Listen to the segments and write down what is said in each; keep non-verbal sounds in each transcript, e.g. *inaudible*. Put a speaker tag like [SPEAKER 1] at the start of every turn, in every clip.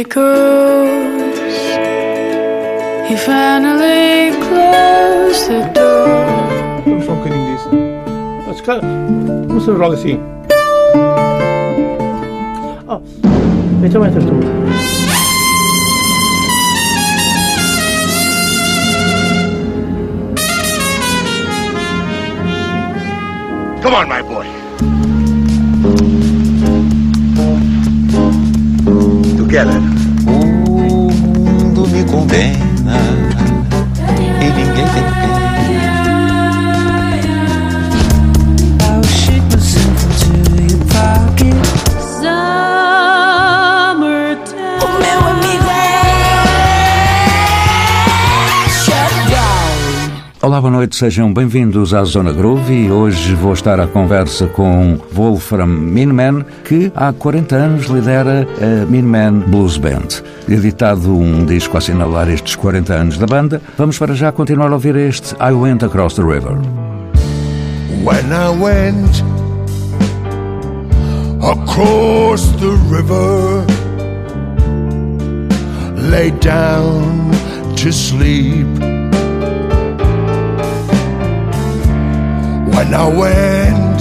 [SPEAKER 1] echoes. He finally closed the door.
[SPEAKER 2] I'm fucking in this. That's kind of. What's the wrong scene? Oh, it's a winter tour.
[SPEAKER 3] Come on, my boy. Together.
[SPEAKER 4] O mundo me condena e ninguém tem pena.
[SPEAKER 5] Olá, boa noite, sejam bem-vindos à Zona Groove e hoje vou estar à conversa com Wolfram Minman, que há 40 anos lidera a Minman Blues Band. Editado um disco a assinalar estes 40 anos da banda, vamos para já continuar a ouvir este I Went Across the River.
[SPEAKER 3] When I went across the river, lay down to sleep. When I went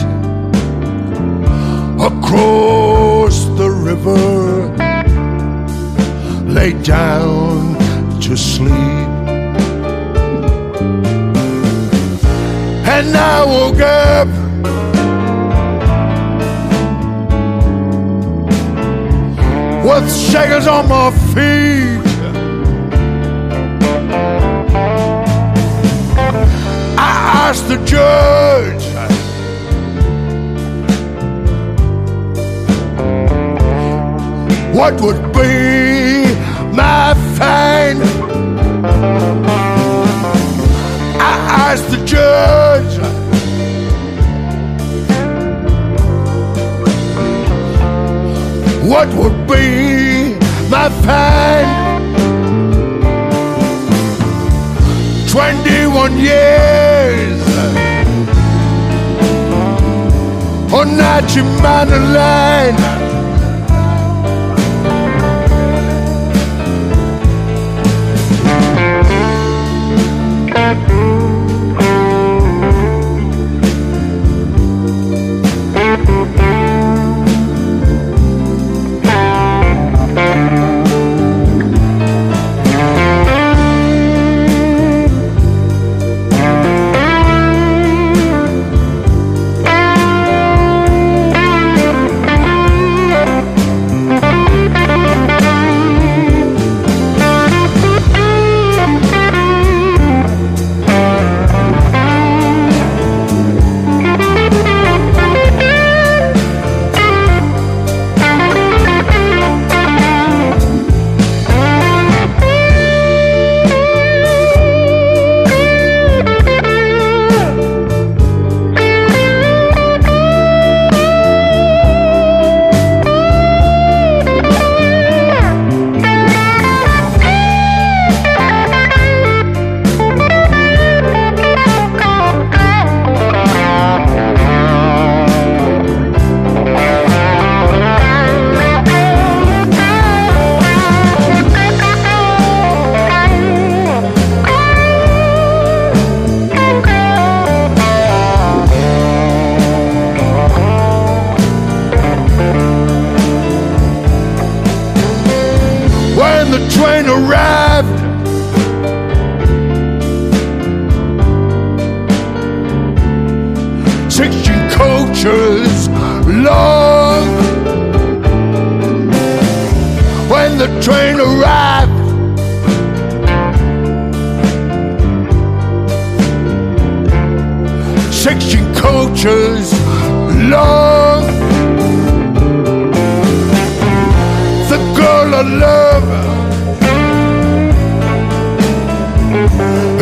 [SPEAKER 3] across the river, lay down to sleep. and I woke up. With shakers on my feet, Asked the judge, what would be my fine? I asked the judge. What would be my fine? 21 years on Nachi Mountain Line. Train arrived. Sixteen coaches long. the girl I love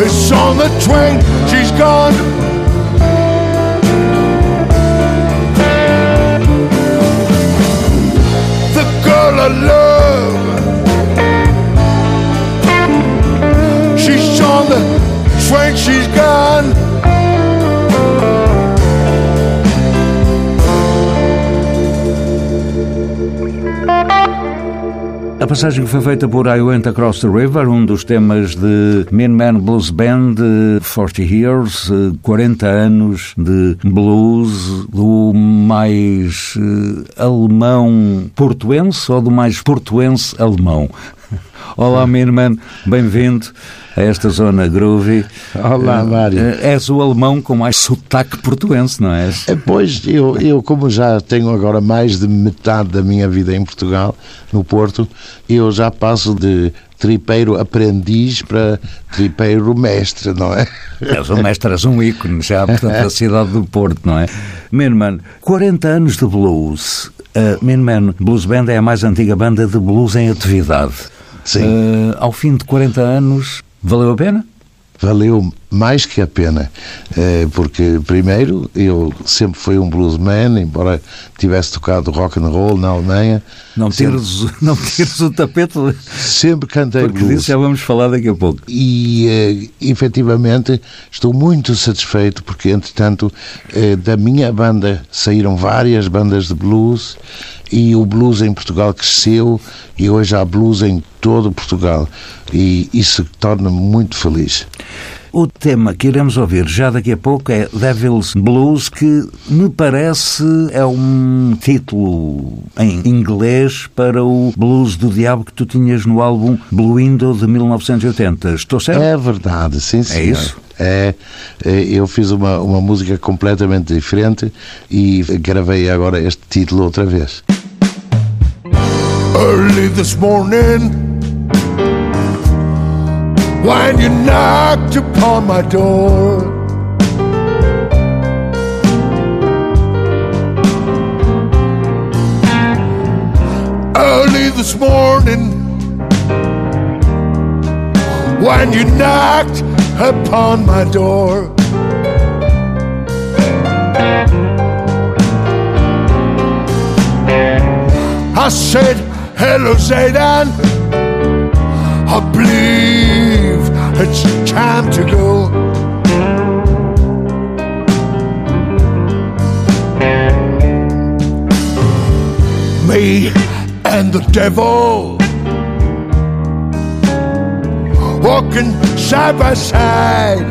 [SPEAKER 3] is on the train. She's gone. She's gone.
[SPEAKER 5] A passagem que foi feita por I Went Across the River, um dos temas de Mean Man Blues Band, 40 Years, 40 anos de blues, do mais uh, alemão portuense ou do mais portuense alemão? *laughs* Olá, Minman, bem-vindo a esta zona groovy.
[SPEAKER 6] Olá, Mário.
[SPEAKER 5] És o alemão com mais sotaque portuense, não és?
[SPEAKER 6] Pois, eu, eu como já tenho agora mais de metade da minha vida em Portugal, no Porto, eu já passo de tripeiro aprendiz para tripeiro mestre, não é? *laughs*
[SPEAKER 5] És um mestre, és um ícone já, portanto, da cidade do Porto, não é? Minman, 40 anos de blues. A Minman Blues Band é a mais antiga banda de blues em atividade.
[SPEAKER 6] Sim.
[SPEAKER 5] Uh, ao fim de 40 anos, valeu a pena?
[SPEAKER 6] Valeu mais que a pena, porque primeiro eu sempre fui um bluesman, embora tivesse tocado rock and roll na Alemanha.
[SPEAKER 5] Não tires, sempre, *laughs* não tires o tapete.
[SPEAKER 6] Sempre cantei
[SPEAKER 5] porque
[SPEAKER 6] blues.
[SPEAKER 5] disso já vamos falar daqui a pouco.
[SPEAKER 6] E efetivamente estou muito satisfeito porque entretanto da minha banda saíram várias bandas de blues e o blues em Portugal cresceu e hoje há blues em todo Portugal e isso torna-me muito feliz.
[SPEAKER 5] O tema que iremos ouvir já daqui a pouco é Devil's Blues, que me parece é um título em inglês para o blues do diabo que tu tinhas no álbum Blue Window de 1980. Estou certo?
[SPEAKER 6] É verdade, sim, sim.
[SPEAKER 5] É isso?
[SPEAKER 6] É, eu fiz uma, uma música completamente diferente e gravei agora este título outra vez.
[SPEAKER 3] Early this morning, when you knocked upon my door, early this morning, when you knocked upon my door. I said, Hello, Zaydan. I believe it's time to go. Me and the devil walking side by side.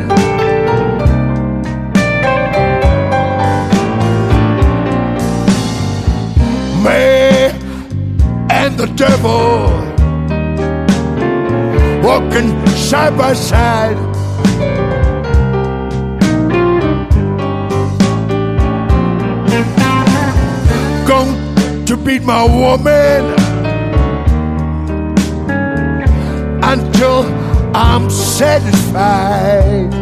[SPEAKER 3] Me and the devil walking side by side. Going to beat my woman until I'm satisfied.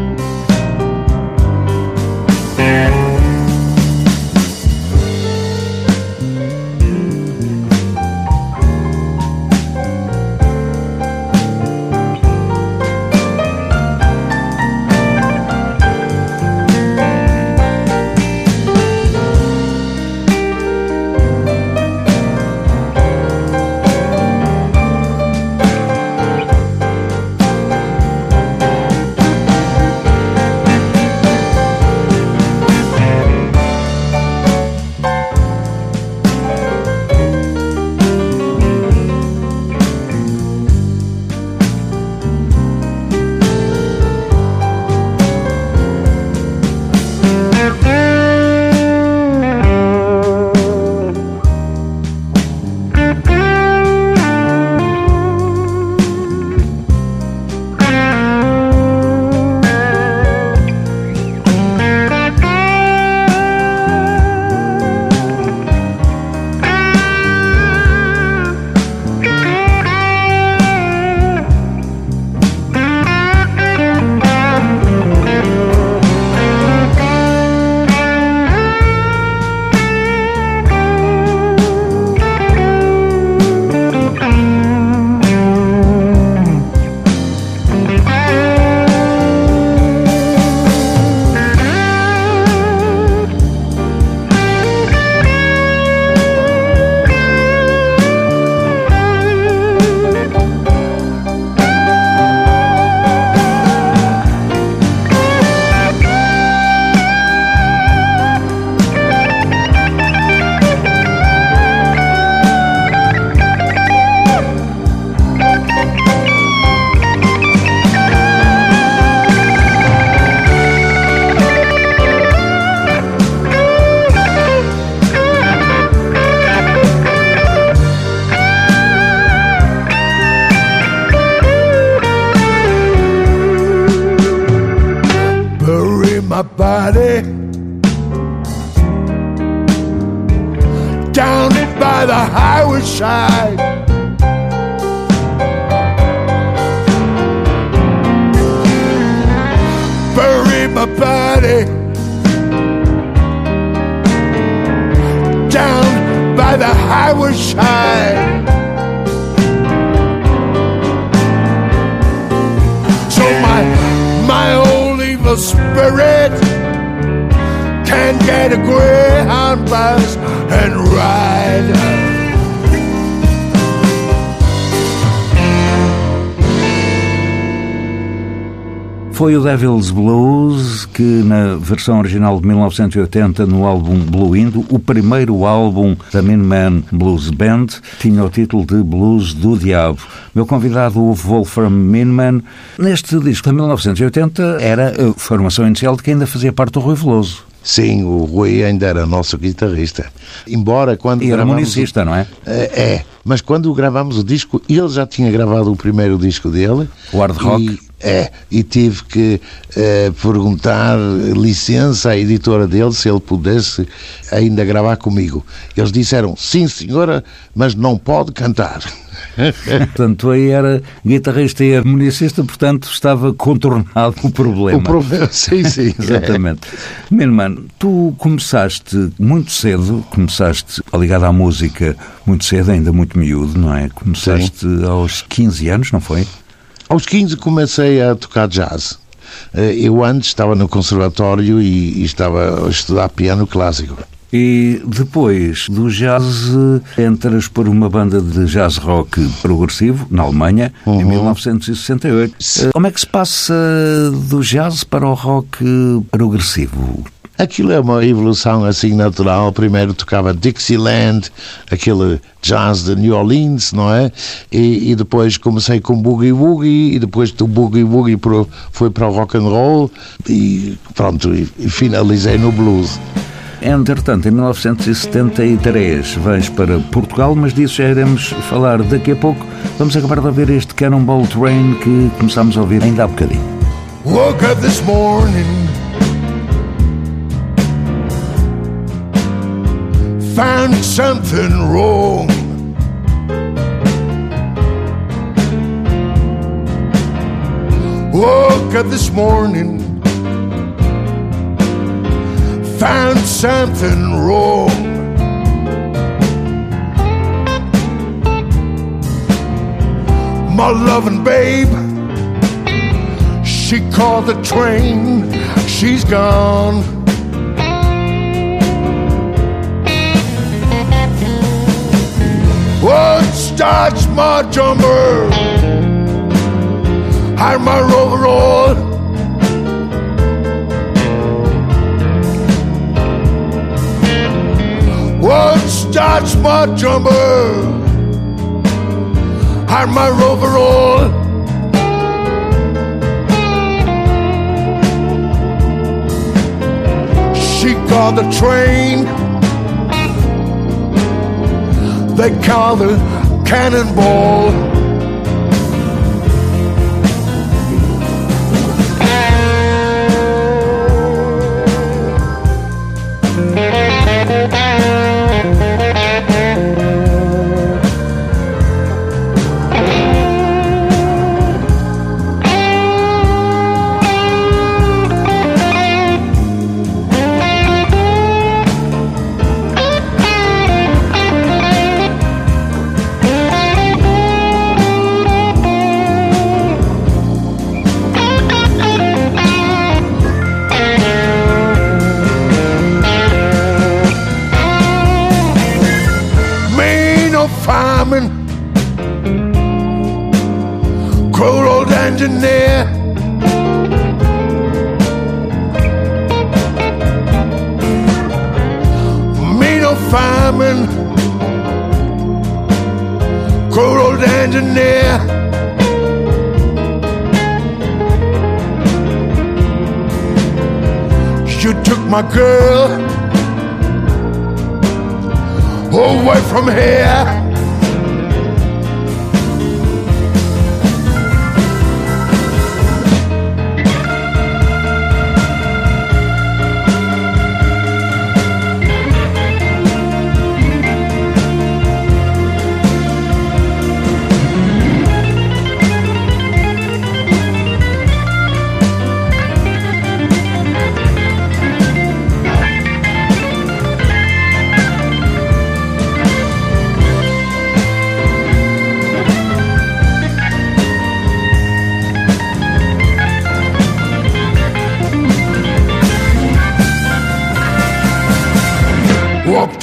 [SPEAKER 3] Spirit can get a greyhound bus and ride.
[SPEAKER 5] Foi o Devil's Blues que, na versão original de 1980, no álbum Blue Indo, o primeiro álbum da Minuteman Blues Band, tinha o título de Blues do Diabo. Meu convidado, o Wolfram Minuteman, neste disco de 1980, era a formação inicial de quem ainda fazia parte do Rui Veloso.
[SPEAKER 6] Sim, o Rui ainda era nosso guitarrista. Embora quando
[SPEAKER 5] E era
[SPEAKER 6] gravamos-
[SPEAKER 5] municista, não é?
[SPEAKER 6] É, é, mas quando gravamos o disco, ele já tinha gravado o primeiro disco dele.
[SPEAKER 5] O hard rock.
[SPEAKER 6] É, e tive que eh, perguntar licença à editora dele se ele pudesse ainda gravar comigo. Eles disseram, sim senhora, mas não pode cantar. *laughs*
[SPEAKER 5] Portanto, aí era guitarrista e harmonicista, portanto, estava contornado o problema.
[SPEAKER 6] O problema, sim, sim. *laughs*
[SPEAKER 5] Exatamente. Minuteman, tu começaste muito cedo, começaste ligado à música muito cedo, ainda muito miúdo, não é? Começaste aos 15 anos, não foi?
[SPEAKER 6] Aos 15 comecei a tocar jazz. Eh, Eu antes estava no conservatório e, e estava a estudar piano clássico.
[SPEAKER 5] E depois do jazz, eh, entras por uma banda de jazz rock progressivo, na Alemanha, em 1968. Eh, Como é que se passa do jazz para o rock progressivo?
[SPEAKER 6] Aquilo é uma evolução assim natural. Primeiro tocava Dixieland, aquele jazz de New Orleans, não é? E, e depois comecei com Boogie Woogie e depois do Boogie Woogie pro, foi para o rock and roll e pronto, e, e finalizei no blues.
[SPEAKER 5] Entretanto, em 1973 vais para Portugal, mas disso já iremos falar daqui a pouco. Vamos acabar de ouvir este Cannonball Train que começámos a ouvir ainda há bocadinho.
[SPEAKER 3] Woke up this morning, found something wrong. Woke up this morning, found something wrong. My loving babe. She called the train, she's gone. What starts my jumper? Had my overall. What starts my jumper? Had my overall. She called the train. They call the cannonball. Engineer. You took my girl away from here.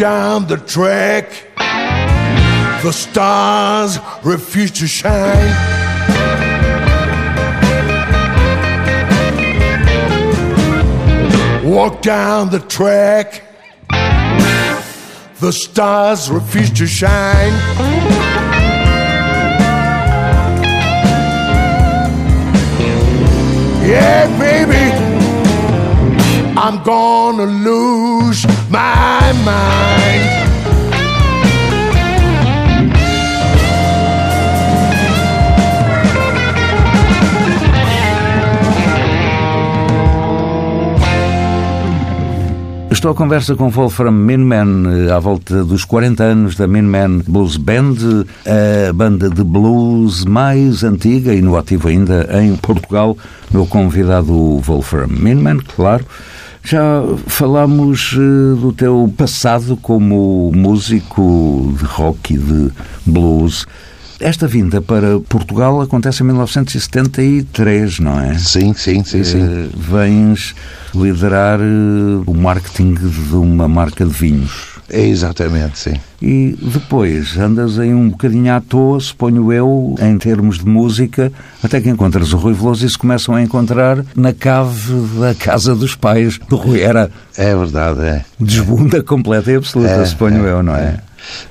[SPEAKER 3] Down the track. The stars refuse to shine. Walk down the track. The stars refuse to shine. Yeah, baby, I'm gonna lose my mind.
[SPEAKER 5] Estou à conversa com Wolfram Minman eh, à volta dos 40 anos da Minman Blues Band, a banda de blues mais antiga e no ativo ainda em Portugal. Meu convidado, Wolfram Minman, claro. Já falámos eh, do teu passado como músico de rock e de blues. Esta vinda para Portugal acontece em 1973, não é?
[SPEAKER 6] Sim, sim, sim, sim.
[SPEAKER 5] Eh, Vens liderar eh, o marketing de uma marca de vinhos.
[SPEAKER 6] É exatamente, sim.
[SPEAKER 5] E depois andas aí um bocadinho à toa, suponho eu, em termos de música, até que encontras o Rui Veloso e se começam a encontrar na cave da casa dos pais do Rui. Era
[SPEAKER 6] É verdade, é.
[SPEAKER 5] desbunda completa e absoluta,
[SPEAKER 6] É,
[SPEAKER 5] suponho
[SPEAKER 6] é,
[SPEAKER 5] eu, não é?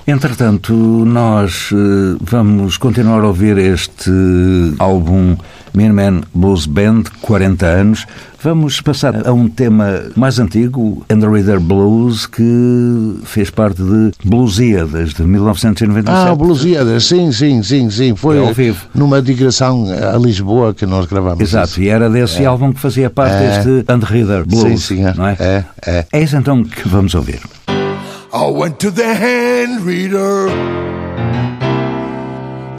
[SPEAKER 5] Entretanto, nós eh, vamos continuar a ouvir este álbum Minuteman Blues Band, 40 anos. Vamos passar a um tema mais antigo, And the Reader Blues, que fez parte de Bluesíadas, de 1997.
[SPEAKER 6] Ah, Bluesíadas, sim, sim, sim, sim. Foi
[SPEAKER 5] É ao vivo.
[SPEAKER 6] numa digressão a Lisboa que nós gravamos.
[SPEAKER 5] Exato,
[SPEAKER 6] isso.
[SPEAKER 5] e era desse álbum que fazia parte
[SPEAKER 6] É.
[SPEAKER 5] deste And the Reader Blues,
[SPEAKER 6] Sim, sim, é.
[SPEAKER 5] não é?
[SPEAKER 6] É, é.
[SPEAKER 5] É isso então que vamos ouvir.
[SPEAKER 3] I went to the hand reader.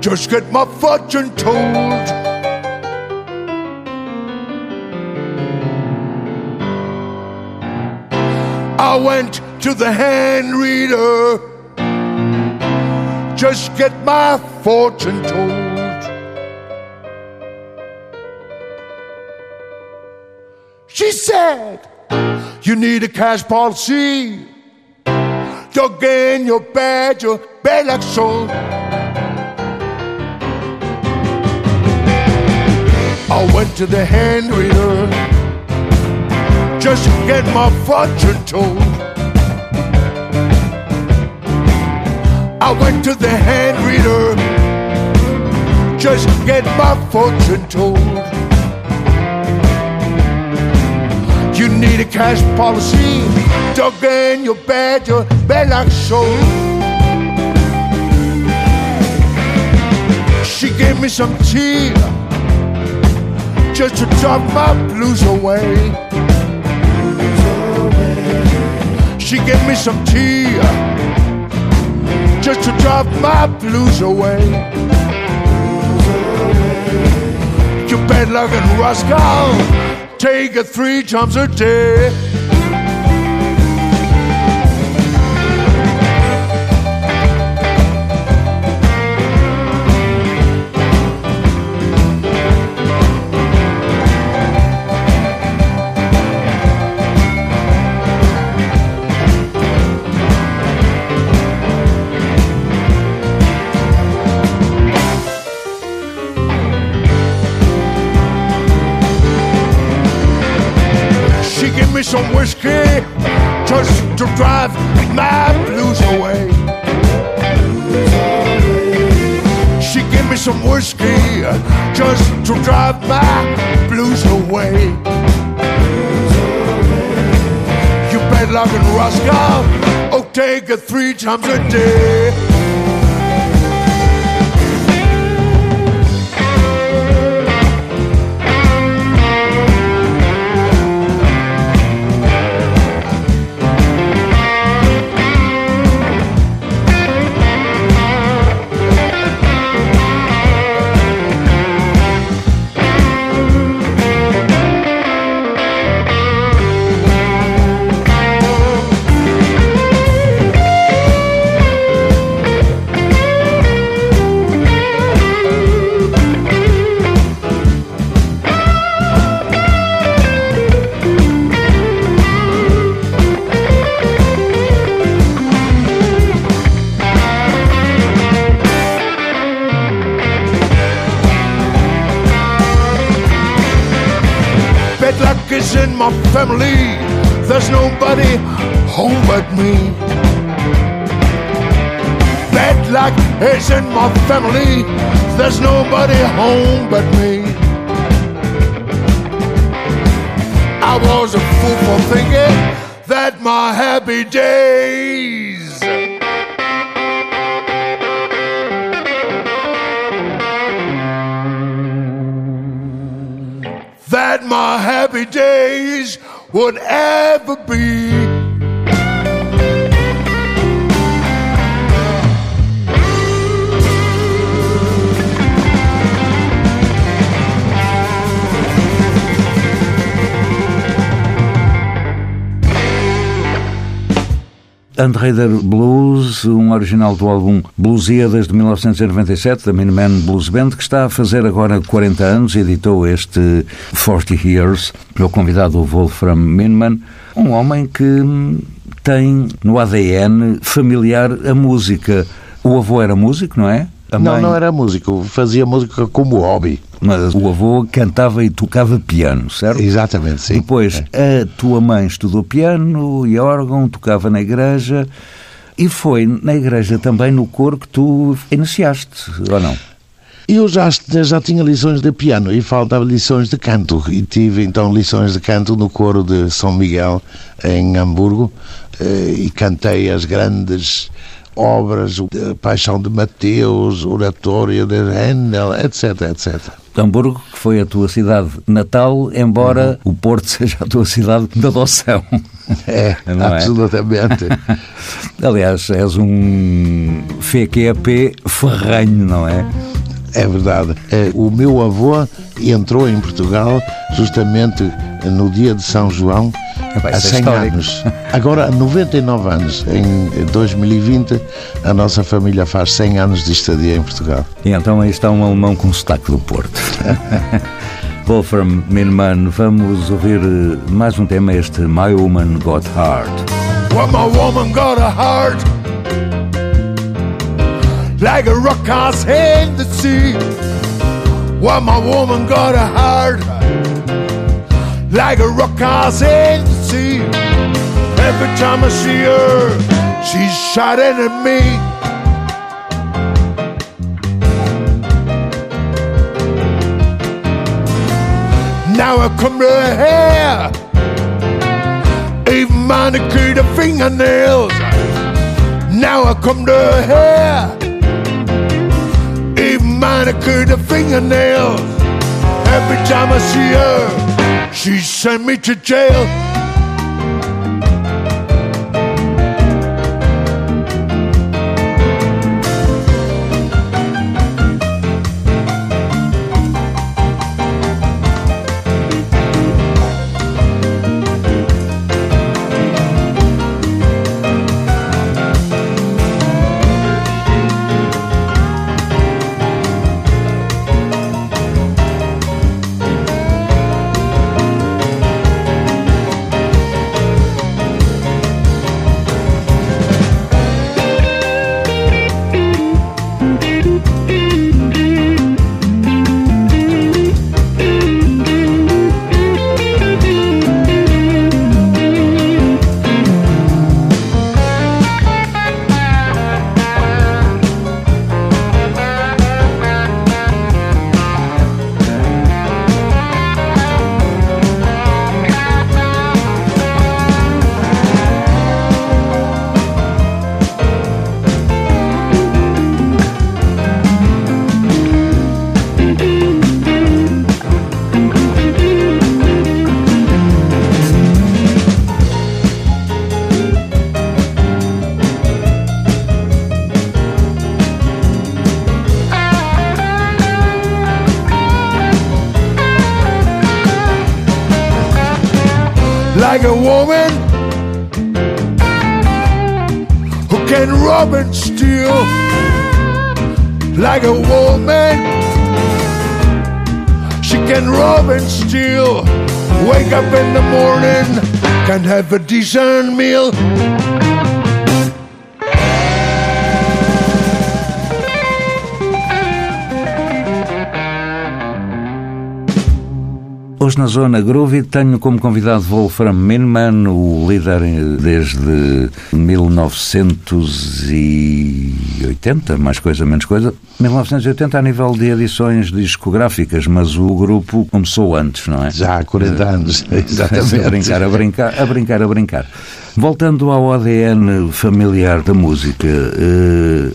[SPEAKER 3] Just get my fortune told. I went to the hand reader. Just get my fortune told. She said, You need a cash policy. Dug in your bed, your bed like so. I went to the hand reader just to get my fortune told. I went to the hand reader just to get my fortune told. Need a cash policy. Dug in your bed, your bed like so. She gave me some tea just to drop my blues away. She gave me some tea just to drop my blues away. You bed like a rascal, take it three times a day. Some whiskey just to drive my blues away. She give me some whiskey just to drive my blues away. You bed like a rascal, oh take it three times a day. Days would ever be.
[SPEAKER 5] Andreder Blues, um original do álbum Bluesíadas de 1997, da Minuteman Blues Band, que está a fazer agora 40 anos, editou este 40 Years, pelo convidado Wolfram Minuteman, um homem que hum, tem no ADN familiar a música. O avô era músico, não é? A
[SPEAKER 6] Não,
[SPEAKER 5] mãe-
[SPEAKER 6] não era músico, fazia música como hobby.
[SPEAKER 5] Mas o avô cantava e tocava piano, certo?
[SPEAKER 6] Exatamente, sim.
[SPEAKER 5] Depois, a tua mãe estudou piano e órgão, tocava na igreja e foi na igreja também no coro que tu iniciaste, ou não?
[SPEAKER 6] Eu já, já tinha lições de piano e faltava lições de canto. E tive então lições de canto no coro de São Miguel, em Hamburgo, eh, e cantei as grandes obras, Paixão de Mateus, o Oratório de Handel, etc, etc.
[SPEAKER 5] Hamburgo, que foi a tua cidade natal, embora o Porto seja a tua cidade de adoção.
[SPEAKER 6] É, *laughs*
[SPEAKER 5] Não é?
[SPEAKER 6] absolutamente. *laughs*
[SPEAKER 5] Aliás, és um FQP ferranho, não é?
[SPEAKER 6] É verdade. Eh, O meu avô entrou em Portugal justamente no dia de São João,
[SPEAKER 5] Epá,
[SPEAKER 6] há
[SPEAKER 5] isso é
[SPEAKER 6] 100
[SPEAKER 5] histórico.
[SPEAKER 6] anos. *laughs* Agora, há 99 anos. Em 2020, a nossa família faz 100 anos de estadia em Portugal.
[SPEAKER 5] E então aí está um alemão com sotaque do Porto. *laughs* Wolfram Minman, vamos ouvir eh, mais um tema, este My Woman Got Heart.
[SPEAKER 3] Well, my woman got a heart like a rock house in the sea. Well, my woman got a heart like a rock house in the sea. Every time I see her, she's shouting at me. Now I come to her hair even manicured her fingernails. Now I come to her hair, even manicured her fingernails. Every time I see her, she send me to jail. Can rob and steal, like a woman. She can rob and steal, wake up in the morning, can't have a decent meal.
[SPEAKER 5] Hoje na Zona Groovy tenho como convidado Wolfram Minman, o líder desde 1980, mais coisa, menos coisa. 1980 a nível de edições discográficas, mas o grupo começou antes, não é?
[SPEAKER 6] Já há 40 anos, exatamente.
[SPEAKER 5] A brincar, a brincar, a brincar, a brincar. Voltando ao ADN familiar da música, eh,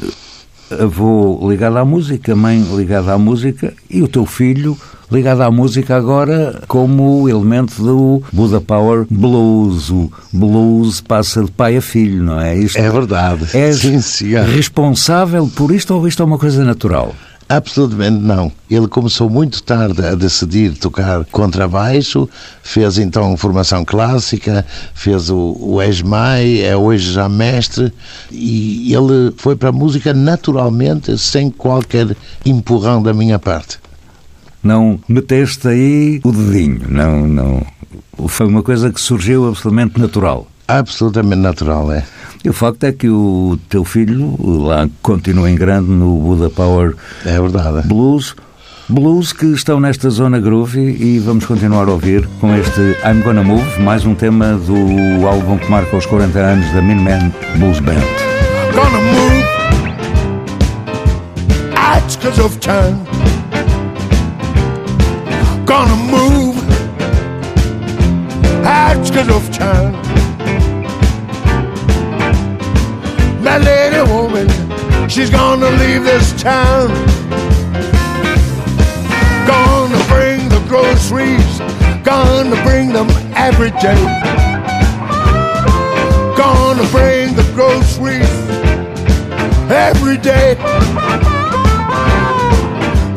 [SPEAKER 5] avô ligado à música, mãe ligada à música e o teu filho ligado à música agora como elemento do Buda Power Blues. O blues passa de pai a filho, não é? Isto
[SPEAKER 6] É verdade.
[SPEAKER 5] És
[SPEAKER 6] Sim, senhor.
[SPEAKER 5] responsável por isto ou isto é uma coisa natural?
[SPEAKER 6] Absolutamente não. Ele começou muito tarde a decidir tocar contrabaixo, fez então formação clássica, fez o, o ESMAI, é hoje já mestre, e ele foi para a música naturalmente, sem qualquer empurrão da minha parte.
[SPEAKER 5] Não meteste aí o dedinho, não, não. Foi uma coisa que surgiu absolutamente natural.
[SPEAKER 6] Absolutamente natural, é.
[SPEAKER 5] E o facto é que o teu filho lá continua em grande no Buda Power
[SPEAKER 6] É verdade.
[SPEAKER 5] Blues. Blues que estão nesta zona groovy e vamos continuar a ouvir com este I'm Gonna Move, mais um tema do álbum que marca os 40 anos da Minuteman Blues Band.
[SPEAKER 3] Gonna move. Outskirts of. Gonna move. Outskirts of town. My lady woman, she's gonna leave this town. Gonna bring the groceries. Gonna bring them every day. Gonna bring the groceries every day.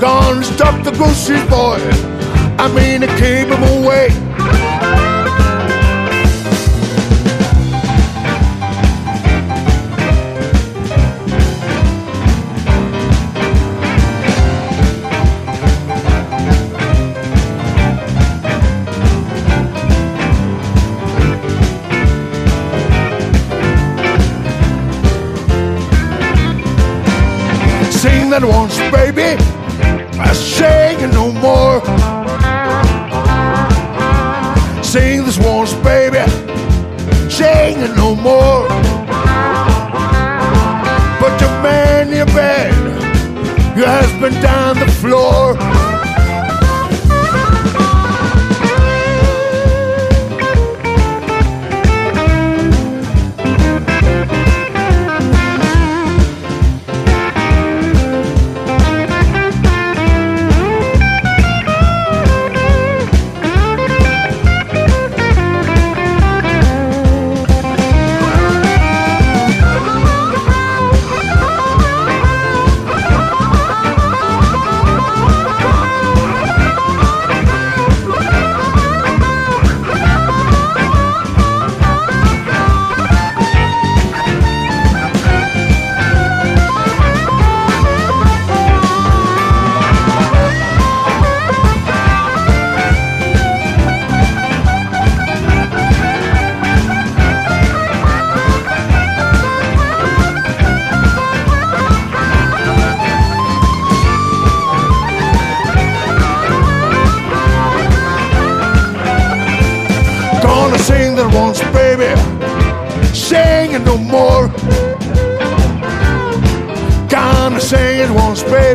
[SPEAKER 3] Gonna stop the groceries, boy. I mean to keep them away. Sing that once, baby. I it no more. more. But your man, you're bad. Your husband down the floor.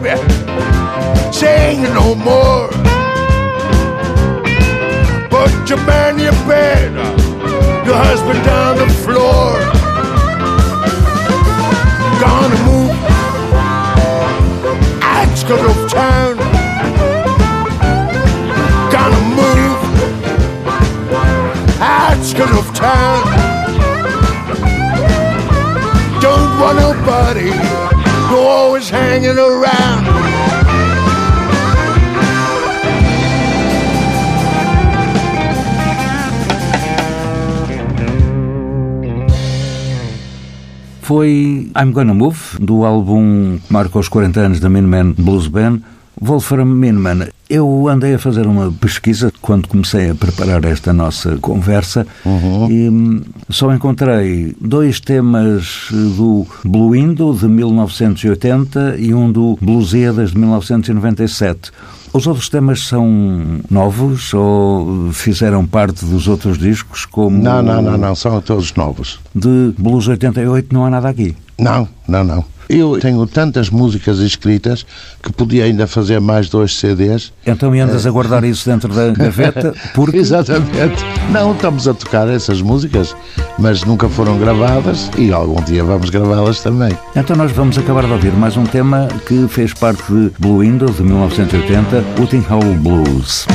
[SPEAKER 3] Baby. Sing it no more. Put your man in your bed. Your husband down the floor. Gonna move. Outskirts of town. Gonna move outskirts of town. Don't want nobody, always hanging around.
[SPEAKER 5] Foi I'm Gonna Move, do álbum que marca os 40 anos da Minuteman Blues Band. Wolfram Minuteman, eu andei a fazer uma pesquisa quando comecei a preparar esta nossa conversa e hum, só encontrei dois temas do Blue Indo de 1980 e um do Bluesiedas de 1997. Os outros temas são novos ou fizeram parte dos outros discos? Como
[SPEAKER 6] Não, não, não, não, são todos novos.
[SPEAKER 5] De Blues 88 não há nada aqui.
[SPEAKER 6] Não, não, não. Eu tenho tantas músicas escritas que podia ainda fazer mais dois CDs.
[SPEAKER 5] Então e andas a guardar isso dentro da gaveta *laughs* porque
[SPEAKER 6] Exatamente. Não, estamos a tocar essas músicas, mas nunca foram gravadas e algum dia vamos gravá-las também.
[SPEAKER 5] Então nós vamos acabar de ouvir mais um tema que fez parte de Blue Window de 1980, Wooting Hole Blues.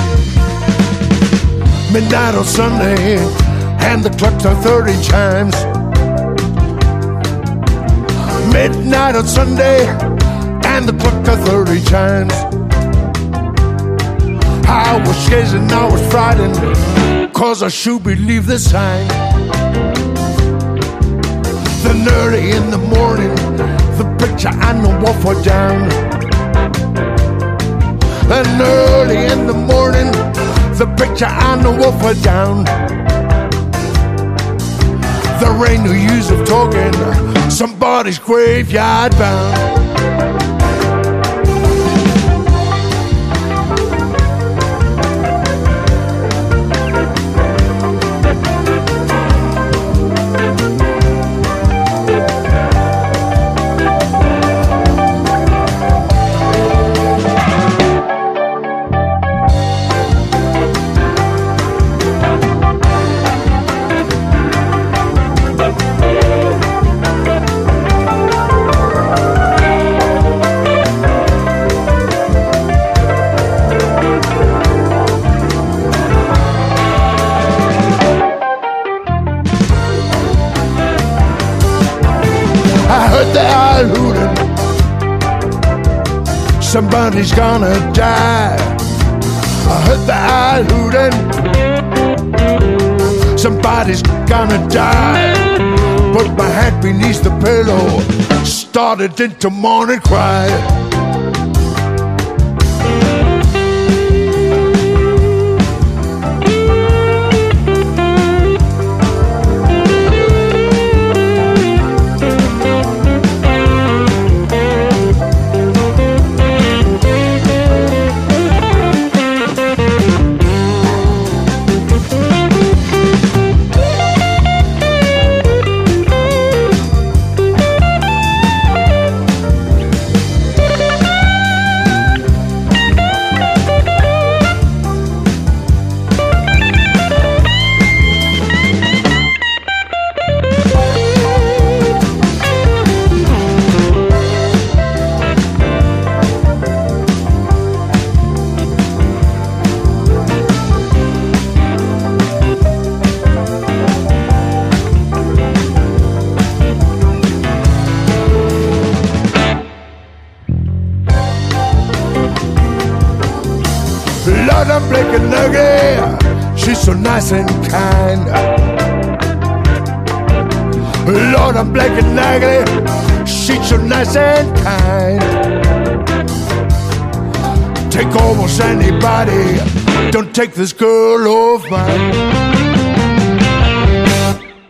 [SPEAKER 3] midnight on Sunday, and the clocks are 30 chimes. Midnight on Sunday, and the clock are 30 chimes. I was and I was frightened, cause I should believe the sign. Then early in the morning, the picture on the for down. And early in the morning, the picture on the wall for down. There ain't no use of talking, somebody's graveyard bound. Somebody's gonna die. I heard the owl hooting. Somebody's gonna die. Put my hand beneath the pillow. Started into morning cry. And kind. Lord, I'm black and ugly. She's so nice and kind. Take almost anybody. Don't take this girl off mine.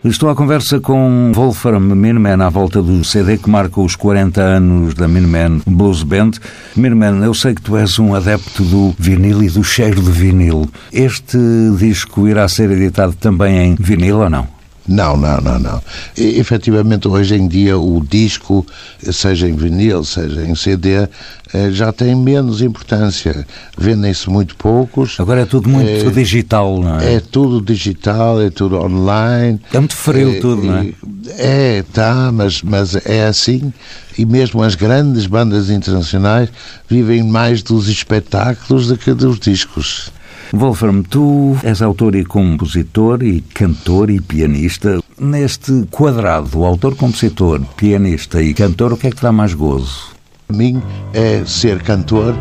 [SPEAKER 5] Estou à conversa com Wolfram Minuman à volta do CD que marca os 40 anos da Minuman Blues Band. Minuman, eu sei que tu és um adepto do vinil e do cheiro de vinil. Este disco irá ser editado também em vinil ou não?
[SPEAKER 6] Não, não, não, não. E, efetivamente, hoje em dia, o disco, seja em vinil, seja em CD, eh, já tem menos importância. Vendem-se muito poucos.
[SPEAKER 5] Agora é tudo muito
[SPEAKER 6] É-
[SPEAKER 5] digital, não é?
[SPEAKER 6] É tudo digital, é tudo online.
[SPEAKER 5] É muito frio
[SPEAKER 6] É,
[SPEAKER 5] tudo, não é?
[SPEAKER 6] É, tá, mas, mas é assim. E mesmo as grandes bandas internacionais vivem mais dos espetáculos do que dos discos.
[SPEAKER 5] Wolfram, tu és autor e compositor e cantor e pianista. Neste quadrado, autor, compositor, pianista e cantor, o que é que te dá mais gozo?
[SPEAKER 6] Para mim é ser cantor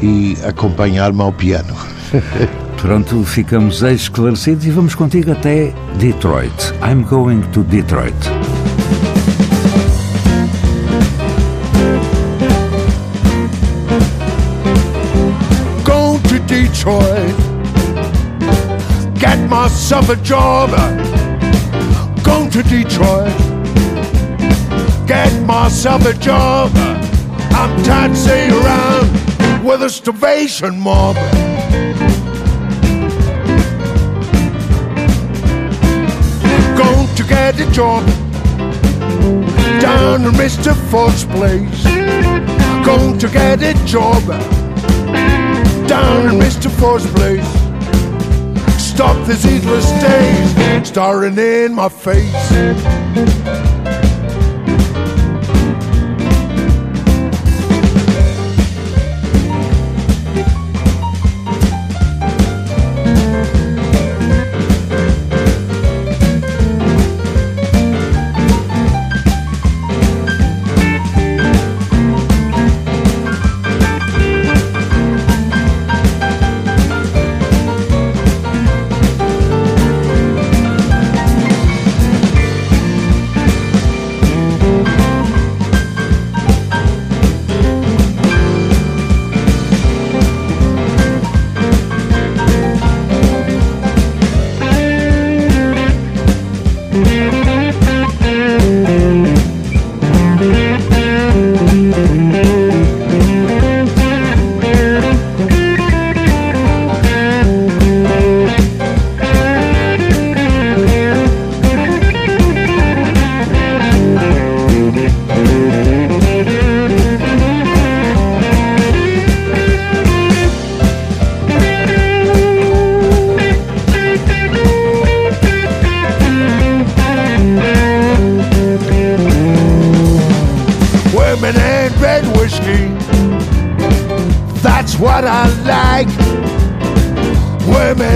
[SPEAKER 6] e acompanhar-me ao piano. *laughs*
[SPEAKER 5] Pronto, ficamos esclarecidos e vamos contigo até Detroit. I'm going to Detroit.
[SPEAKER 3] Go to Detroit. Get myself a job. Go to Detroit. Get myself a job. I'm tired of sitting around with a starvation mob. Going to get a job down in Mr. Ford's place. Going to get a job down in Mr. Ford's place. Stop these heedless days staring in my face.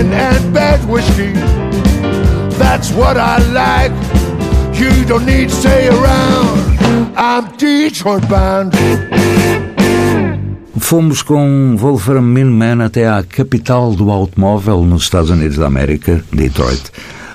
[SPEAKER 3] Women and bad whiskey. That's what I like. You don't need to stay around. I'm Detroit bound.
[SPEAKER 5] Fomos com Wolfram Minman até à capital do automóvel nos Estados Unidos da América, Detroit.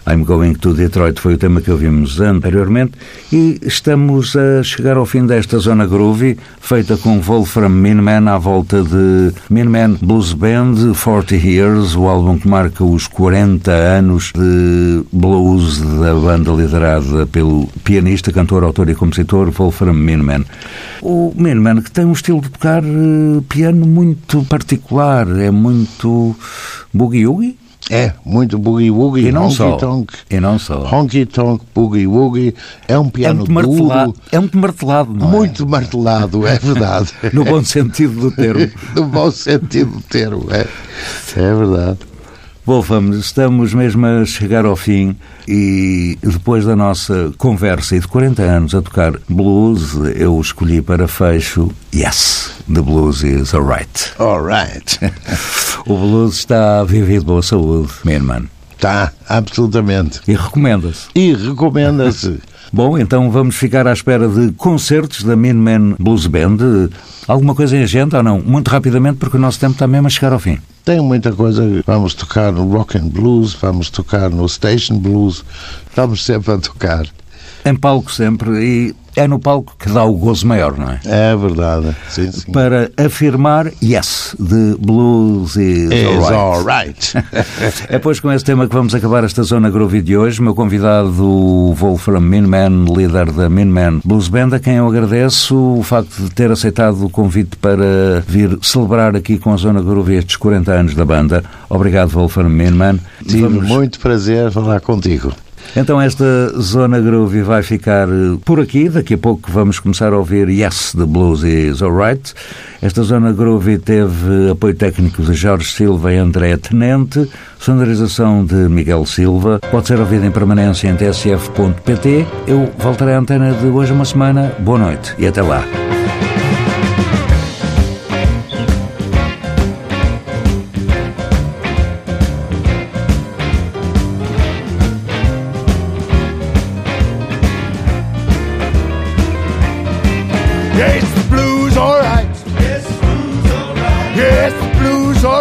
[SPEAKER 5] I'm Going to Detroit foi o tema que ouvimos anteriormente e estamos a chegar ao fim desta zona groovy feita com Wolfram Minman à volta de Minman Blues Band 40 Years, o álbum que marca os 40 anos de blues da banda liderada pelo pianista, cantor, autor e compositor Wolfram Minman. O Minman que tem um estilo de tocar eh, piano muito particular, é muito boogie-woogie?
[SPEAKER 6] É, muito boogie-woogie,
[SPEAKER 5] E não só.
[SPEAKER 6] honky-tonk.
[SPEAKER 5] E não só.
[SPEAKER 6] Honky-tonk, boogie-woogie. É um
[SPEAKER 5] É
[SPEAKER 6] piano
[SPEAKER 5] muito martelado,
[SPEAKER 6] duro,
[SPEAKER 5] é muito martelado, não é?
[SPEAKER 6] muito martelado, é verdade. *laughs*
[SPEAKER 5] No bom sentido do termo. *laughs*
[SPEAKER 6] no bom sentido do termo, é. É verdade.
[SPEAKER 5] Wolfram, estamos mesmo a chegar ao fim e depois da nossa conversa e de 40 anos a tocar blues, eu escolhi para fecho Yes, the blues is alright.
[SPEAKER 6] All right. *laughs*
[SPEAKER 5] O blues está vivo de boa saúde, meu irmão.
[SPEAKER 6] Tá, absolutamente.
[SPEAKER 5] E recomenda-se.
[SPEAKER 6] E recomenda-se. *laughs*
[SPEAKER 5] Bom, então vamos ficar à espera de concertos da Mean Man Blues Band. Alguma coisa em agenda ou não? Muito rapidamente, porque o nosso tempo está mesmo a chegar ao fim.
[SPEAKER 6] Tem muita coisa. Vamos tocar no rock and blues, vamos tocar no station blues, estamos sempre a tocar.
[SPEAKER 5] Em palco sempre, e é no palco que dá o gozo maior, não é?
[SPEAKER 6] É verdade. Sim, sim.
[SPEAKER 5] Para afirmar Yes, de Blues is
[SPEAKER 6] Is
[SPEAKER 5] alright.
[SPEAKER 6] right. *laughs*
[SPEAKER 5] É pois com esse tema que vamos acabar esta Zona Groovy de hoje. Meu convidado, o Wolfram Minman, líder da Minman Blues Band, a quem eu agradeço o facto de ter aceitado o convite para vir celebrar aqui com a Zona Groovy estes 40 anos da banda. Obrigado, Wolfram Minman.
[SPEAKER 6] Tive
[SPEAKER 5] Vamos-
[SPEAKER 6] muito prazer falar contigo.
[SPEAKER 5] Então esta Zona Groovy vai ficar eh, por aqui. Daqui a pouco vamos começar a ouvir Yes, the Blues is Alright. Esta Zona Groovy teve apoio técnico de Jorge Silva e André Tenente, sonorização de Miguel Silva. Pode ser ouvida em permanência em tsf.pt. Eu voltarei à antena de hoje uma semana. Boa noite e até lá.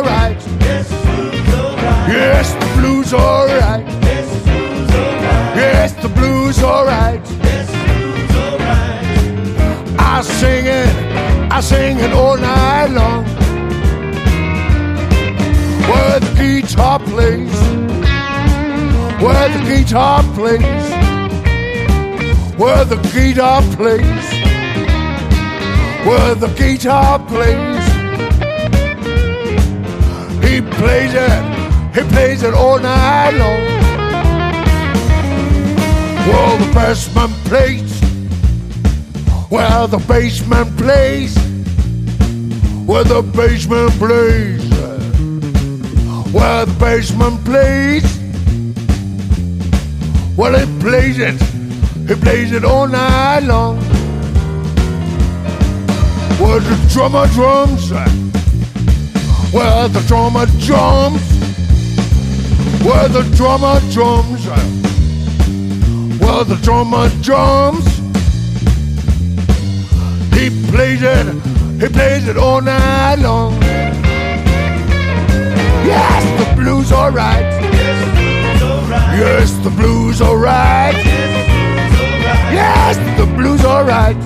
[SPEAKER 3] Blues alright. Yes, the blues alright. Yes, the blues alright. I sing it, I sing it all night long. Where the guitar plays, where the guitar plays, where the guitar plays where the guitar plays. He plays it all night long. Well, the bassman plays, well, the bassman plays, where the bassman plays, where the bassman plays, well, he plays it, he plays it all night long. Well, the drummer drums, well, the drummer drums, well, the drummer drums. Well, the drummer drums. He plays it, he plays it all night long. Yes, the blues alright. Yes, the blues alright. Yes, the blues alright.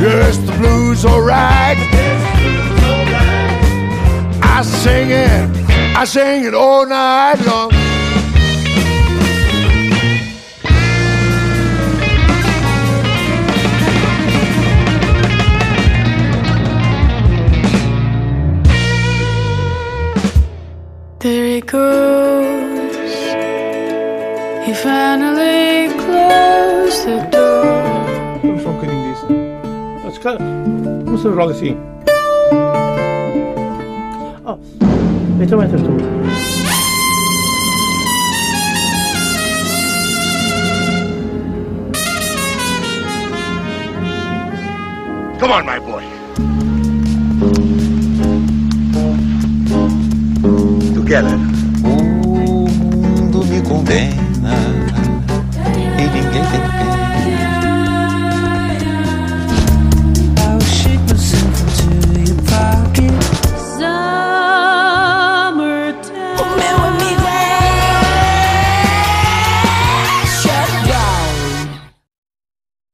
[SPEAKER 3] Yes, the blues alright. I sing it, I sing it all night long.
[SPEAKER 1] There he goes. He finally closed the door.
[SPEAKER 2] Vamos só um bocadinho disso. Ah, se calhar, Vamos então entras tu.
[SPEAKER 3] Come on, my boy.
[SPEAKER 7] Together. O mundo me condena.